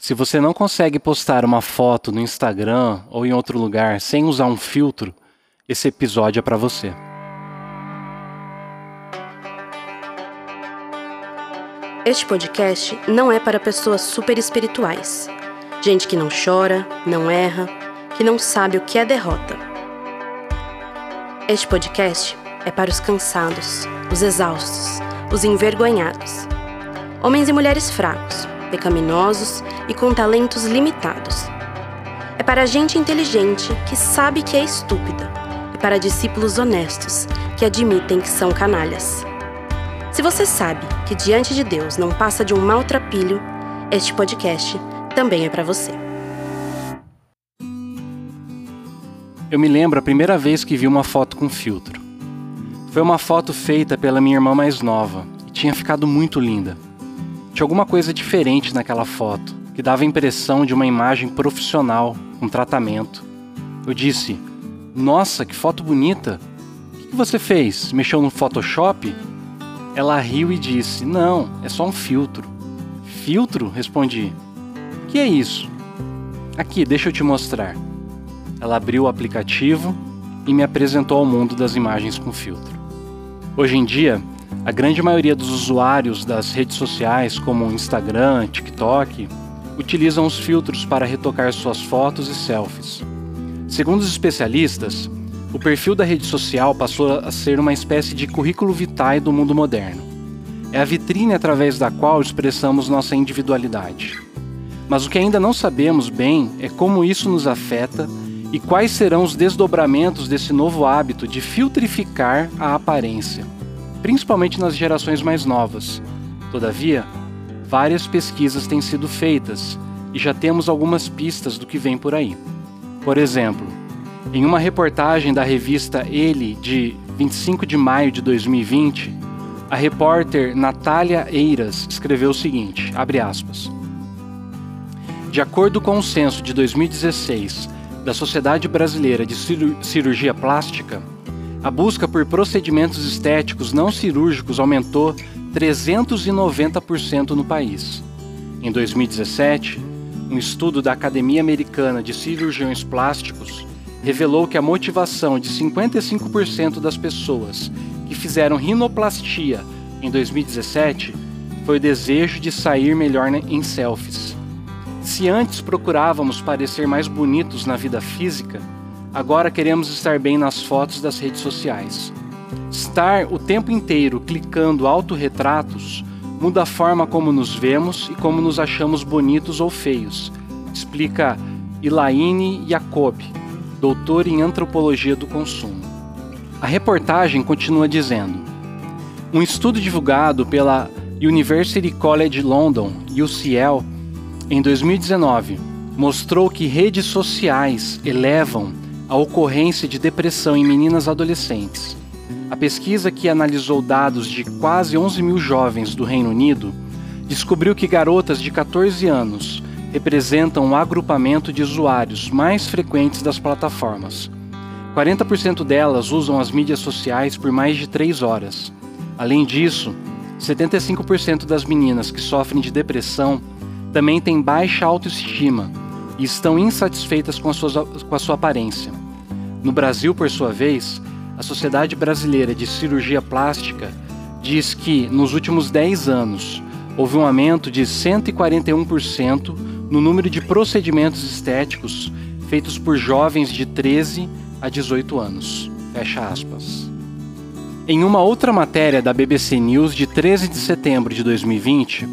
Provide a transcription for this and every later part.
Se você não consegue postar uma foto no Instagram ou em outro lugar sem usar um filtro, esse episódio é para você. Este podcast não é para pessoas super espirituais. Gente que não chora, não erra, que não sabe o que é derrota. Este podcast é para os cansados, os exaustos, os envergonhados. Homens e mulheres fracos, pecaminosos e com talentos limitados. É para gente inteligente que sabe que é estúpida e para discípulos honestos que admitem que são canalhas. Se você sabe que diante de Deus não passa de um maltrapilho, este podcast também é para você. Eu me lembro a primeira vez que vi uma foto com filtro. Foi uma foto feita pela minha irmã mais nova e tinha ficado muito linda. Tinha alguma coisa diferente naquela foto, que dava a impressão de uma imagem profissional, um tratamento. Eu disse: Nossa, que foto bonita! O que você fez? Mexeu no Photoshop? Ela riu e disse: Não, é só um filtro. Filtro? Respondi. Que é isso? Aqui, deixa eu te mostrar. Ela abriu o aplicativo e me apresentou ao mundo das imagens com filtro. Hoje em dia, a grande maioria dos usuários das redes sociais, como Instagram, TikTok, utilizam os filtros para retocar suas fotos e selfies. Segundo os especialistas, o perfil da rede social passou a ser uma espécie de currículo vitae do mundo moderno. É a vitrine através da qual expressamos nossa individualidade. Mas o que ainda não sabemos bem é como isso nos afeta e quais serão os desdobramentos desse novo hábito de filtrificar a aparência principalmente nas gerações mais novas. Todavia, várias pesquisas têm sido feitas e já temos algumas pistas do que vem por aí. Por exemplo, em uma reportagem da revista Ele de 25 de maio de 2020, a repórter Natália Eiras escreveu o seguinte: aspas. De acordo com o censo de 2016 da Sociedade Brasileira de Cirurgia Plástica, a busca por procedimentos estéticos não cirúrgicos aumentou 390% no país. Em 2017, um estudo da Academia Americana de Cirurgiões Plásticos revelou que a motivação de 55% das pessoas que fizeram rinoplastia em 2017 foi o desejo de sair melhor em selfies. Se antes procurávamos parecer mais bonitos na vida física, Agora queremos estar bem nas fotos das redes sociais. Estar o tempo inteiro clicando autorretratos muda a forma como nos vemos e como nos achamos bonitos ou feios, explica Elaine Jacob, doutor em antropologia do consumo. A reportagem continua dizendo: um estudo divulgado pela University College London, UCL, em 2019, mostrou que redes sociais elevam a ocorrência de depressão em meninas adolescentes. A pesquisa, que analisou dados de quase 11 mil jovens do Reino Unido, descobriu que garotas de 14 anos representam o agrupamento de usuários mais frequentes das plataformas. 40% delas usam as mídias sociais por mais de 3 horas. Além disso, 75% das meninas que sofrem de depressão também têm baixa autoestima e estão insatisfeitas com a, sua, com a sua aparência. No Brasil, por sua vez, a Sociedade Brasileira de Cirurgia Plástica diz que, nos últimos 10 anos, houve um aumento de 141% no número de procedimentos estéticos feitos por jovens de 13 a 18 anos. Fecha aspas. Em uma outra matéria da BBC News de 13 de setembro de 2020,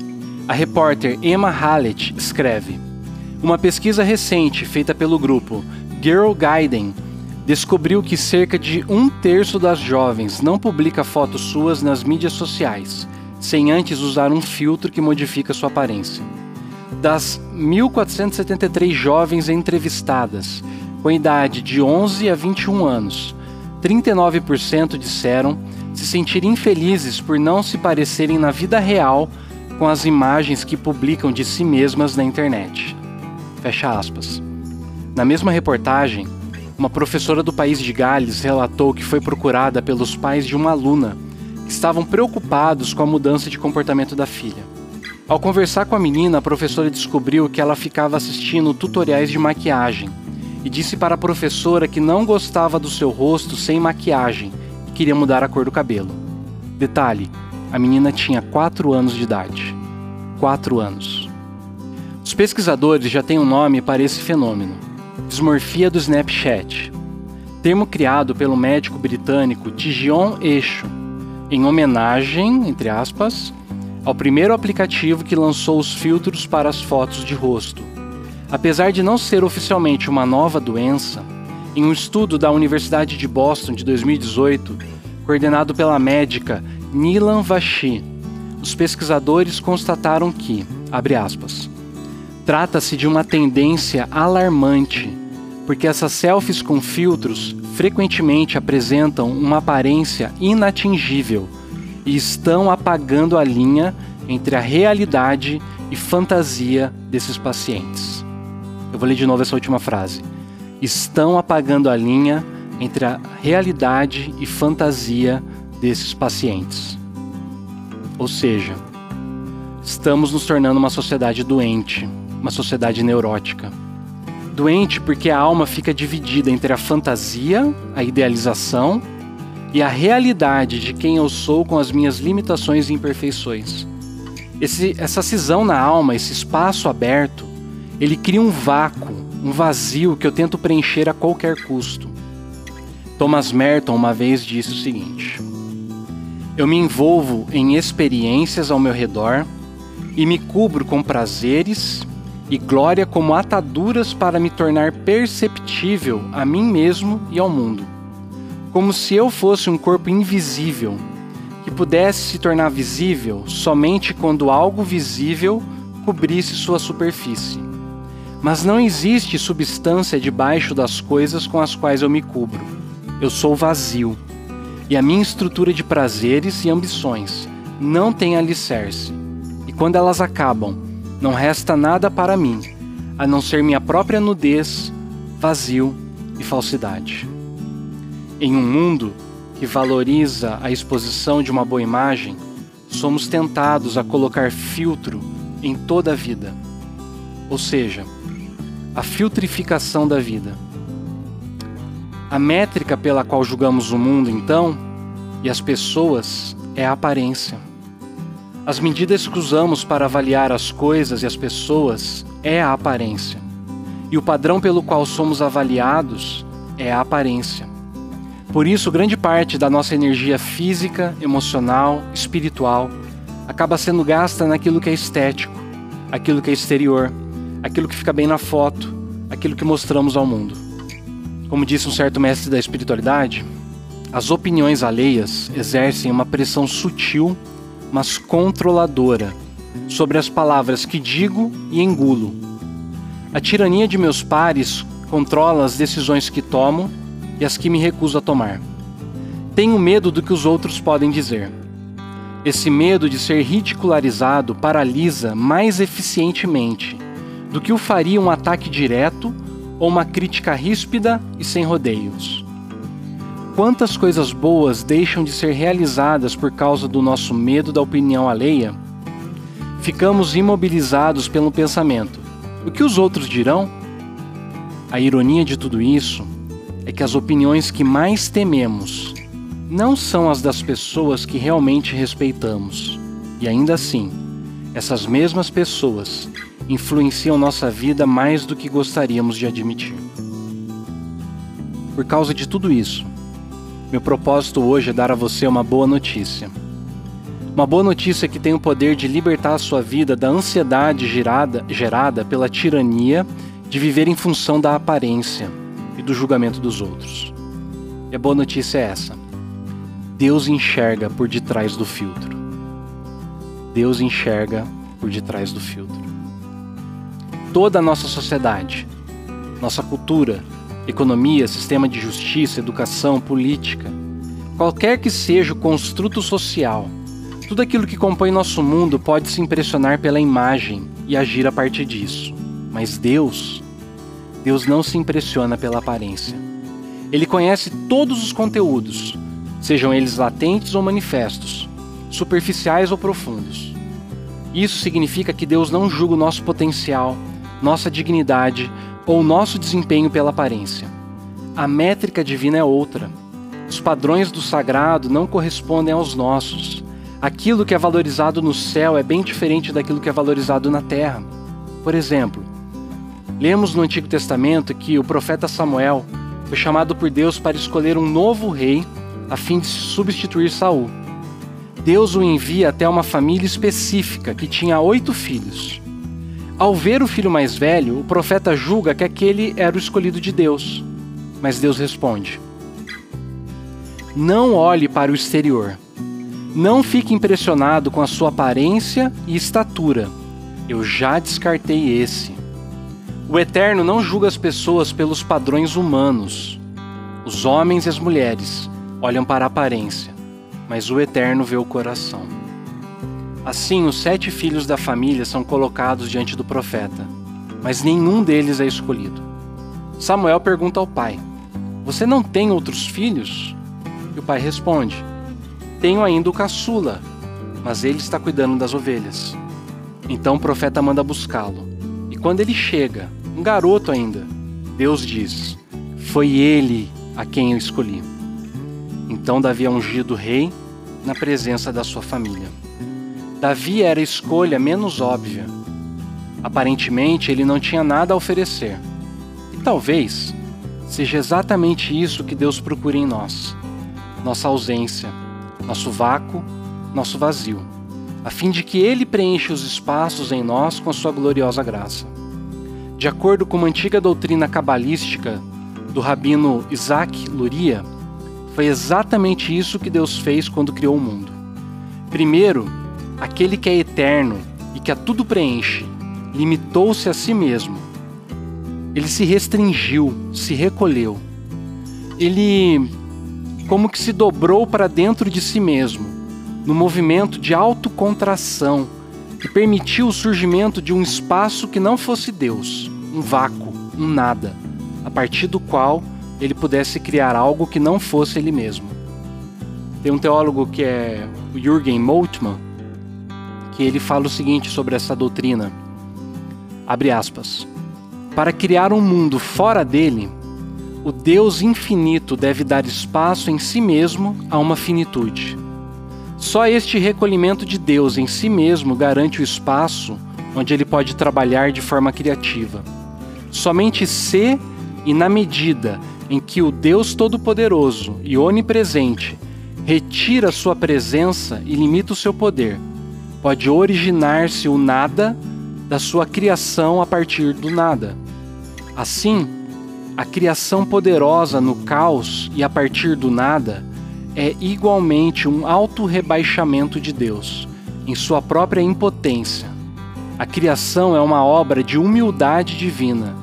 a repórter Emma Hallett escreve: Uma pesquisa recente feita pelo grupo Girl Guiding descobriu que cerca de um terço das jovens não publica fotos suas nas mídias sociais, sem antes usar um filtro que modifica sua aparência. Das 1.473 jovens entrevistadas, com idade de 11 a 21 anos, 39% disseram se sentir infelizes por não se parecerem na vida real com as imagens que publicam de si mesmas na internet. Fecha aspas. Na mesma reportagem, uma professora do país de Gales relatou que foi procurada pelos pais de uma aluna que estavam preocupados com a mudança de comportamento da filha. Ao conversar com a menina, a professora descobriu que ela ficava assistindo tutoriais de maquiagem e disse para a professora que não gostava do seu rosto sem maquiagem e queria mudar a cor do cabelo. Detalhe: a menina tinha 4 anos de idade. 4 anos. Os pesquisadores já têm um nome para esse fenômeno: dismorfia do Snapchat, termo criado pelo médico britânico Tijion Eixo, em homenagem, entre aspas, ao primeiro aplicativo que lançou os filtros para as fotos de rosto. Apesar de não ser oficialmente uma nova doença, em um estudo da Universidade de Boston de 2018, coordenado pela médica Nilan Vashi, os pesquisadores constataram que, abre aspas, trata-se de uma tendência alarmante, porque essas selfies com filtros frequentemente apresentam uma aparência inatingível e estão apagando a linha entre a realidade e fantasia desses pacientes. Eu vou ler de novo essa última frase. Estão apagando a linha entre a realidade e fantasia desses pacientes. Ou seja, estamos nos tornando uma sociedade doente, uma sociedade neurótica. Doente porque a alma fica dividida entre a fantasia, a idealização e a realidade de quem eu sou com as minhas limitações e imperfeições. Esse, essa cisão na alma, esse espaço aberto, ele cria um vácuo, um vazio que eu tento preencher a qualquer custo. Thomas Merton uma vez disse o seguinte: Eu me envolvo em experiências ao meu redor e me cubro com prazeres e glória como ataduras para me tornar perceptível a mim mesmo e ao mundo como se eu fosse um corpo invisível, que pudesse se tornar visível somente quando algo visível cobrisse sua superfície. Mas não existe substância debaixo das coisas com as quais eu me cubro. Eu sou vazio. E a minha estrutura de prazeres e ambições não tem alicerce. E quando elas acabam, não resta nada para mim, a não ser minha própria nudez, vazio e falsidade. Em um mundo que valoriza a exposição de uma boa imagem, somos tentados a colocar filtro em toda a vida. Ou seja, a filtrificação da vida. A métrica pela qual julgamos o mundo, então, e as pessoas é a aparência. As medidas que usamos para avaliar as coisas e as pessoas é a aparência. E o padrão pelo qual somos avaliados é a aparência. Por isso, grande parte da nossa energia física, emocional, espiritual acaba sendo gasta naquilo que é estético, aquilo que é exterior, aquilo que fica bem na foto, aquilo que mostramos ao mundo. Como disse um certo mestre da espiritualidade, as opiniões alheias exercem uma pressão sutil, mas controladora, sobre as palavras que digo e engulo. A tirania de meus pares controla as decisões que tomo e as que me recuso a tomar. Tenho medo do que os outros podem dizer. Esse medo de ser ridicularizado paralisa mais eficientemente do que o faria um ataque direto ou uma crítica ríspida e sem rodeios. Quantas coisas boas deixam de ser realizadas por causa do nosso medo da opinião alheia? Ficamos imobilizados pelo pensamento: o que os outros dirão? A ironia de tudo isso é que as opiniões que mais tememos não são as das pessoas que realmente respeitamos. E ainda assim, essas mesmas pessoas influenciam nossa vida mais do que gostaríamos de admitir. Por causa de tudo isso, meu propósito hoje é dar a você uma boa notícia. Uma boa notícia que tem o poder de libertar a sua vida da ansiedade gerada, gerada pela tirania de viver em função da aparência e do julgamento dos outros. E a boa notícia é essa: Deus enxerga por detrás do filtro. Deus enxerga por detrás do filtro. Toda a nossa sociedade, nossa cultura, economia, sistema de justiça, educação, política, qualquer que seja o construto social, tudo aquilo que compõe nosso mundo pode se impressionar pela imagem e agir a partir disso. Mas Deus Deus não se impressiona pela aparência. Ele conhece todos os conteúdos, sejam eles latentes ou manifestos, superficiais ou profundos. Isso significa que Deus não julga o nosso potencial, nossa dignidade ou nosso desempenho pela aparência. A métrica divina é outra. Os padrões do sagrado não correspondem aos nossos. Aquilo que é valorizado no céu é bem diferente daquilo que é valorizado na terra. Por exemplo, lemos no Antigo Testamento que o profeta Samuel foi chamado por Deus para escolher um novo rei a fim de substituir Saul. Deus o envia até uma família específica que tinha oito filhos. Ao ver o filho mais velho, o profeta julga que aquele era o escolhido de Deus. Mas Deus responde: Não olhe para o exterior. Não fique impressionado com a sua aparência e estatura. Eu já descartei esse. O Eterno não julga as pessoas pelos padrões humanos. Os homens e as mulheres olham para a aparência, mas o Eterno vê o coração. Assim, os sete filhos da família são colocados diante do profeta, mas nenhum deles é escolhido. Samuel pergunta ao pai: Você não tem outros filhos? E o pai responde: Tenho ainda o caçula, mas ele está cuidando das ovelhas. Então o profeta manda buscá-lo. E quando ele chega, um garoto ainda, Deus diz: Foi ele a quem eu escolhi. Então Davi é ungido rei na presença da sua família. Davi era a escolha menos óbvia. Aparentemente, ele não tinha nada a oferecer. E talvez seja exatamente isso que Deus procura em nós: nossa ausência, nosso vácuo, nosso vazio, a fim de que Ele preencha os espaços em nós com a sua gloriosa graça. De acordo com uma antiga doutrina cabalística do rabino Isaac Luria, foi exatamente isso que Deus fez quando criou o mundo. Primeiro, aquele que é eterno e que a tudo preenche, limitou-se a si mesmo. Ele se restringiu, se recolheu. Ele como que se dobrou para dentro de si mesmo, no movimento de autocontração que permitiu o surgimento de um espaço que não fosse Deus, um vácuo, um nada, a partir do qual ele pudesse criar algo que não fosse ele mesmo. Tem um teólogo que é o Jürgen Moltmann, que ele fala o seguinte sobre essa doutrina. Abre aspas. Para criar um mundo fora dele, o Deus infinito deve dar espaço em si mesmo a uma finitude. Só este recolhimento de Deus em si mesmo garante o espaço onde ele pode trabalhar de forma criativa. Somente se e na medida em que o Deus Todo-Poderoso e Onipresente retira sua presença e limita o seu poder, pode originar-se o nada da sua criação a partir do nada. Assim, a criação poderosa no caos e a partir do nada é igualmente um auto-rebaixamento de Deus, em sua própria impotência. A criação é uma obra de humildade divina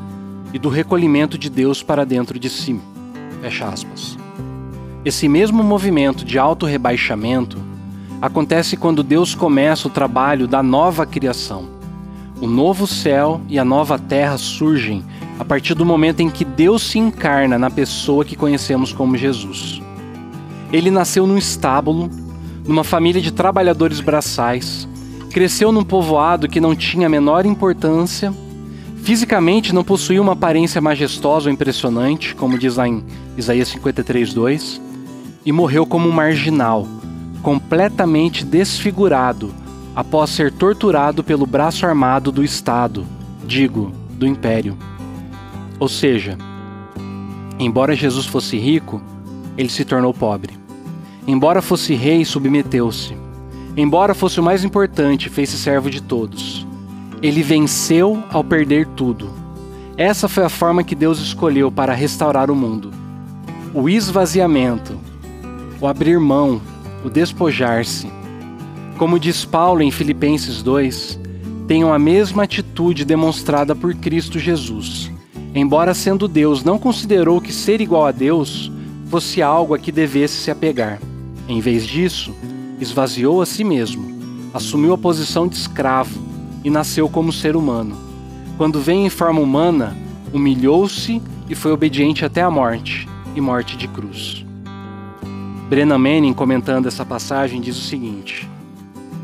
e do recolhimento de Deus para dentro de si. Fecha aspas. Esse mesmo movimento de auto-rebaixamento acontece quando Deus começa o trabalho da nova criação. O novo céu e a nova terra surgem a partir do momento em que Deus se encarna na pessoa que conhecemos como Jesus. Ele nasceu num estábulo, numa família de trabalhadores braçais, cresceu num povoado que não tinha a menor importância Fisicamente não possuía uma aparência majestosa ou impressionante, como diz lá em Isaías 53:2, e morreu como um marginal, completamente desfigurado, após ser torturado pelo braço armado do Estado, digo, do Império. Ou seja, embora Jesus fosse rico, ele se tornou pobre. Embora fosse rei, submeteu-se. Embora fosse o mais importante, fez-se servo de todos. Ele venceu ao perder tudo. Essa foi a forma que Deus escolheu para restaurar o mundo. O esvaziamento, o abrir mão, o despojar-se. Como diz Paulo em Filipenses 2, tenham a mesma atitude demonstrada por Cristo Jesus. Embora sendo Deus, não considerou que ser igual a Deus fosse algo a que devesse se apegar. Em vez disso, esvaziou a si mesmo, assumiu a posição de escravo e nasceu como ser humano. Quando veio em forma humana, humilhou-se e foi obediente até a morte e morte de cruz. Brennan Manning, comentando essa passagem, diz o seguinte: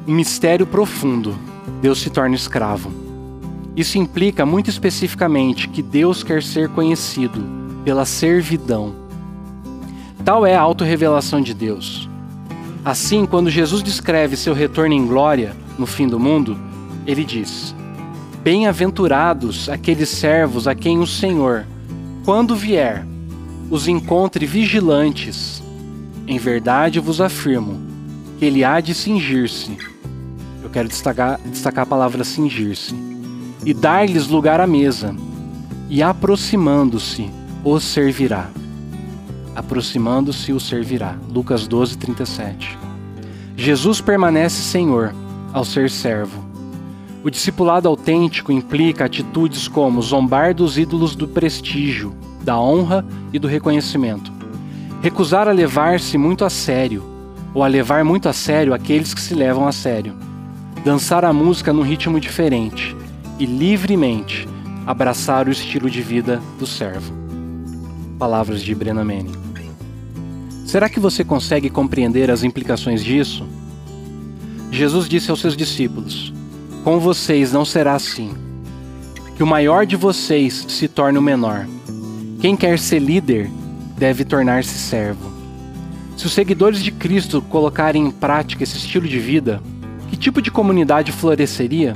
Um mistério profundo. Deus se torna escravo. Isso implica muito especificamente que Deus quer ser conhecido pela servidão. Tal é a autorrevelação de Deus. Assim, quando Jesus descreve seu retorno em glória no fim do mundo, ele diz: Bem-aventurados aqueles servos a quem o Senhor, quando vier, os encontre vigilantes. Em verdade vos afirmo que ele há de cingir-se. Eu quero destacar, destacar a palavra cingir-se. E dar-lhes lugar à mesa, e aproximando-se, os servirá. Aproximando-se, os servirá. Lucas 12, 37. Jesus permanece Senhor ao ser servo. O discipulado autêntico implica atitudes como zombar dos ídolos do prestígio, da honra e do reconhecimento. Recusar a levar-se muito a sério, ou a levar muito a sério aqueles que se levam a sério. Dançar a música num ritmo diferente e livremente abraçar o estilo de vida do servo. Palavras de Brena Manning. Será que você consegue compreender as implicações disso? Jesus disse aos seus discípulos: Com vocês não será assim. Que o maior de vocês se torne o menor. Quem quer ser líder deve tornar-se servo. Se os seguidores de Cristo colocarem em prática esse estilo de vida, que tipo de comunidade floresceria?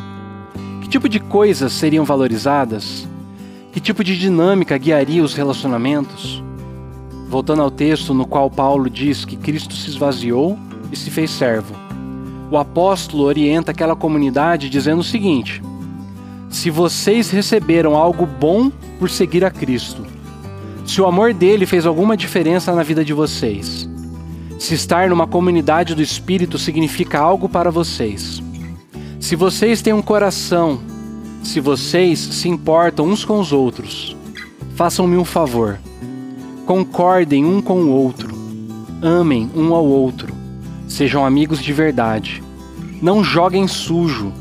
Que tipo de coisas seriam valorizadas? Que tipo de dinâmica guiaria os relacionamentos? Voltando ao texto no qual Paulo diz que Cristo se esvaziou e se fez servo o apóstolo orienta aquela comunidade dizendo o seguinte: Se vocês receberam algo bom por seguir a Cristo, se o amor dele fez alguma diferença na vida de vocês, se estar numa comunidade do Espírito significa algo para vocês, se vocês têm um coração, se vocês se importam uns com os outros, façam-me um favor. Concordem um com o outro, amem um ao outro, sejam amigos de verdade não joguem sujo,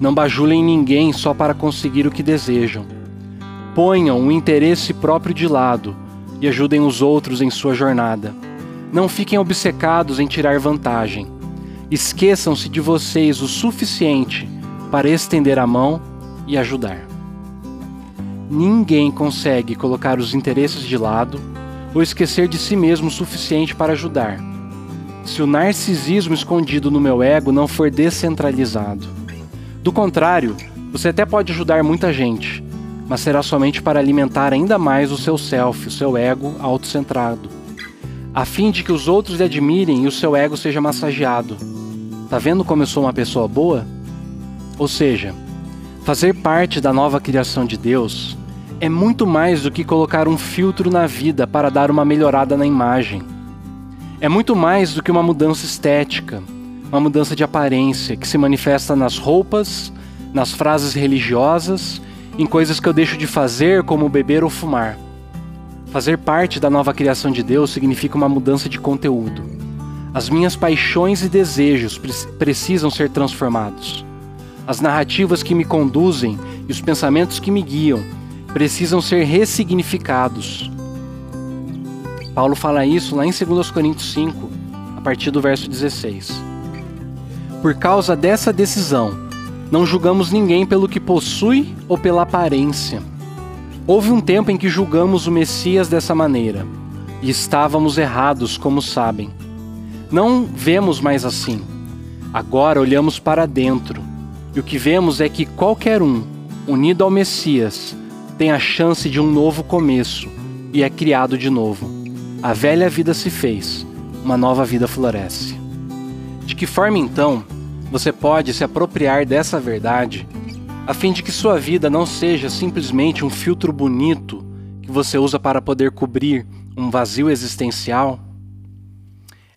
não bajulem ninguém só para conseguir o que desejam. Ponham o interesse próprio de lado e ajudem os outros em sua jornada. Não fiquem obcecados em tirar vantagem. Esqueçam-se de vocês o suficiente para estender a mão e ajudar. Ninguém consegue colocar os interesses de lado ou esquecer de si mesmo o suficiente para ajudar se o narcisismo escondido no meu ego não for descentralizado. Do contrário, você até pode ajudar muita gente, mas será somente para alimentar ainda mais o seu self, o seu ego autocentrado, a fim de que os outros lhe admirem e o seu ego seja massageado. Tá vendo como eu sou uma pessoa boa? Ou seja, fazer parte da nova criação de Deus é muito mais do que colocar um filtro na vida para dar uma melhorada na imagem é muito mais do que uma mudança estética, uma mudança de aparência que se manifesta nas roupas, nas frases religiosas, em coisas que eu deixo de fazer, como beber ou fumar. Fazer parte da nova criação de Deus significa uma mudança de conteúdo. As minhas paixões e desejos precisam ser transformados. As narrativas que me conduzem e os pensamentos que me guiam precisam ser ressignificados. Paulo fala isso lá em 2 Coríntios 5, a partir do verso 16. Por causa dessa decisão, não julgamos ninguém pelo que possui ou pela aparência. Houve um tempo em que julgamos o Messias dessa maneira, e estávamos errados, como sabem. Não vemos mais assim. Agora olhamos para dentro, e o que vemos é que qualquer um, unido ao Messias, tem a chance de um novo começo e é criado de novo. A velha vida se fez, uma nova vida floresce. De que forma então você pode se apropriar dessa verdade a fim de que sua vida não seja simplesmente um filtro bonito que você usa para poder cobrir um vazio existencial?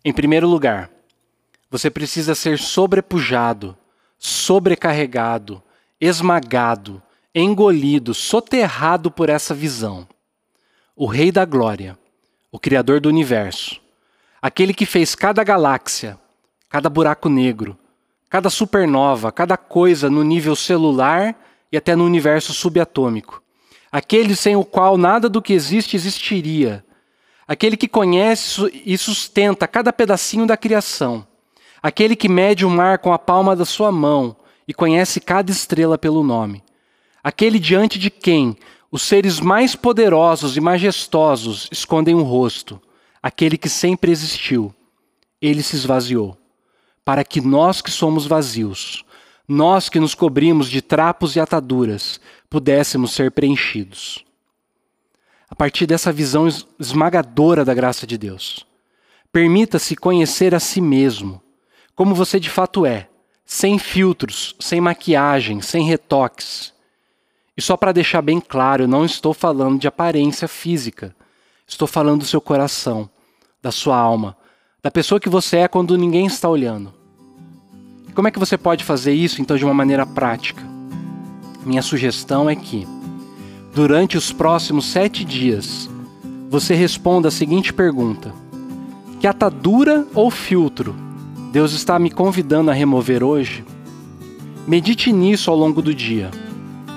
Em primeiro lugar, você precisa ser sobrepujado, sobrecarregado, esmagado, engolido, soterrado por essa visão. O Rei da Glória o Criador do universo, aquele que fez cada galáxia, cada buraco negro, cada supernova, cada coisa no nível celular e até no universo subatômico, aquele sem o qual nada do que existe existiria, aquele que conhece e sustenta cada pedacinho da criação, aquele que mede o mar com a palma da sua mão e conhece cada estrela pelo nome. Aquele diante de quem os seres mais poderosos e majestosos escondem o rosto, aquele que sempre existiu. Ele se esvaziou, para que nós que somos vazios, nós que nos cobrimos de trapos e ataduras, pudéssemos ser preenchidos. A partir dessa visão esmagadora da graça de Deus, permita-se conhecer a si mesmo, como você de fato é, sem filtros, sem maquiagem, sem retoques. E só para deixar bem claro, eu não estou falando de aparência física. Estou falando do seu coração, da sua alma, da pessoa que você é quando ninguém está olhando. Como é que você pode fazer isso então de uma maneira prática? Minha sugestão é que, durante os próximos sete dias, você responda a seguinte pergunta: Que atadura ou filtro Deus está me convidando a remover hoje? Medite nisso ao longo do dia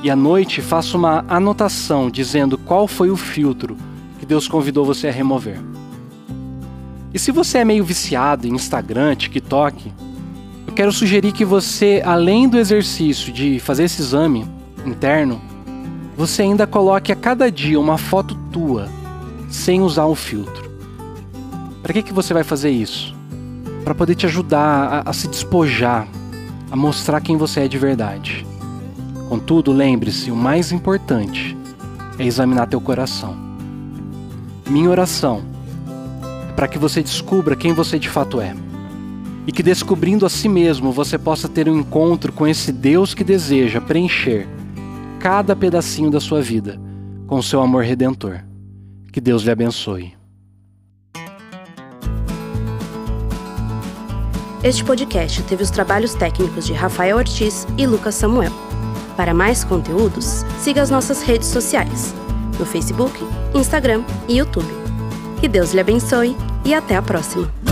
e à noite faça uma anotação dizendo qual foi o filtro que Deus convidou você a remover. E se você é meio viciado em Instagram, TikTok, eu quero sugerir que você, além do exercício de fazer esse exame interno, você ainda coloque a cada dia uma foto tua, sem usar o filtro. Para que, que você vai fazer isso? para poder te ajudar a, a se despojar, a mostrar quem você é de verdade. Contudo, lembre-se, o mais importante é examinar teu coração. Minha oração para que você descubra quem você de fato é. E que descobrindo a si mesmo você possa ter um encontro com esse Deus que deseja preencher cada pedacinho da sua vida com seu amor redentor. Que Deus lhe abençoe. Este podcast teve os trabalhos técnicos de Rafael Ortiz e Lucas Samuel. Para mais conteúdos, siga as nossas redes sociais, no Facebook, Instagram e YouTube. Que Deus lhe abençoe e até a próxima!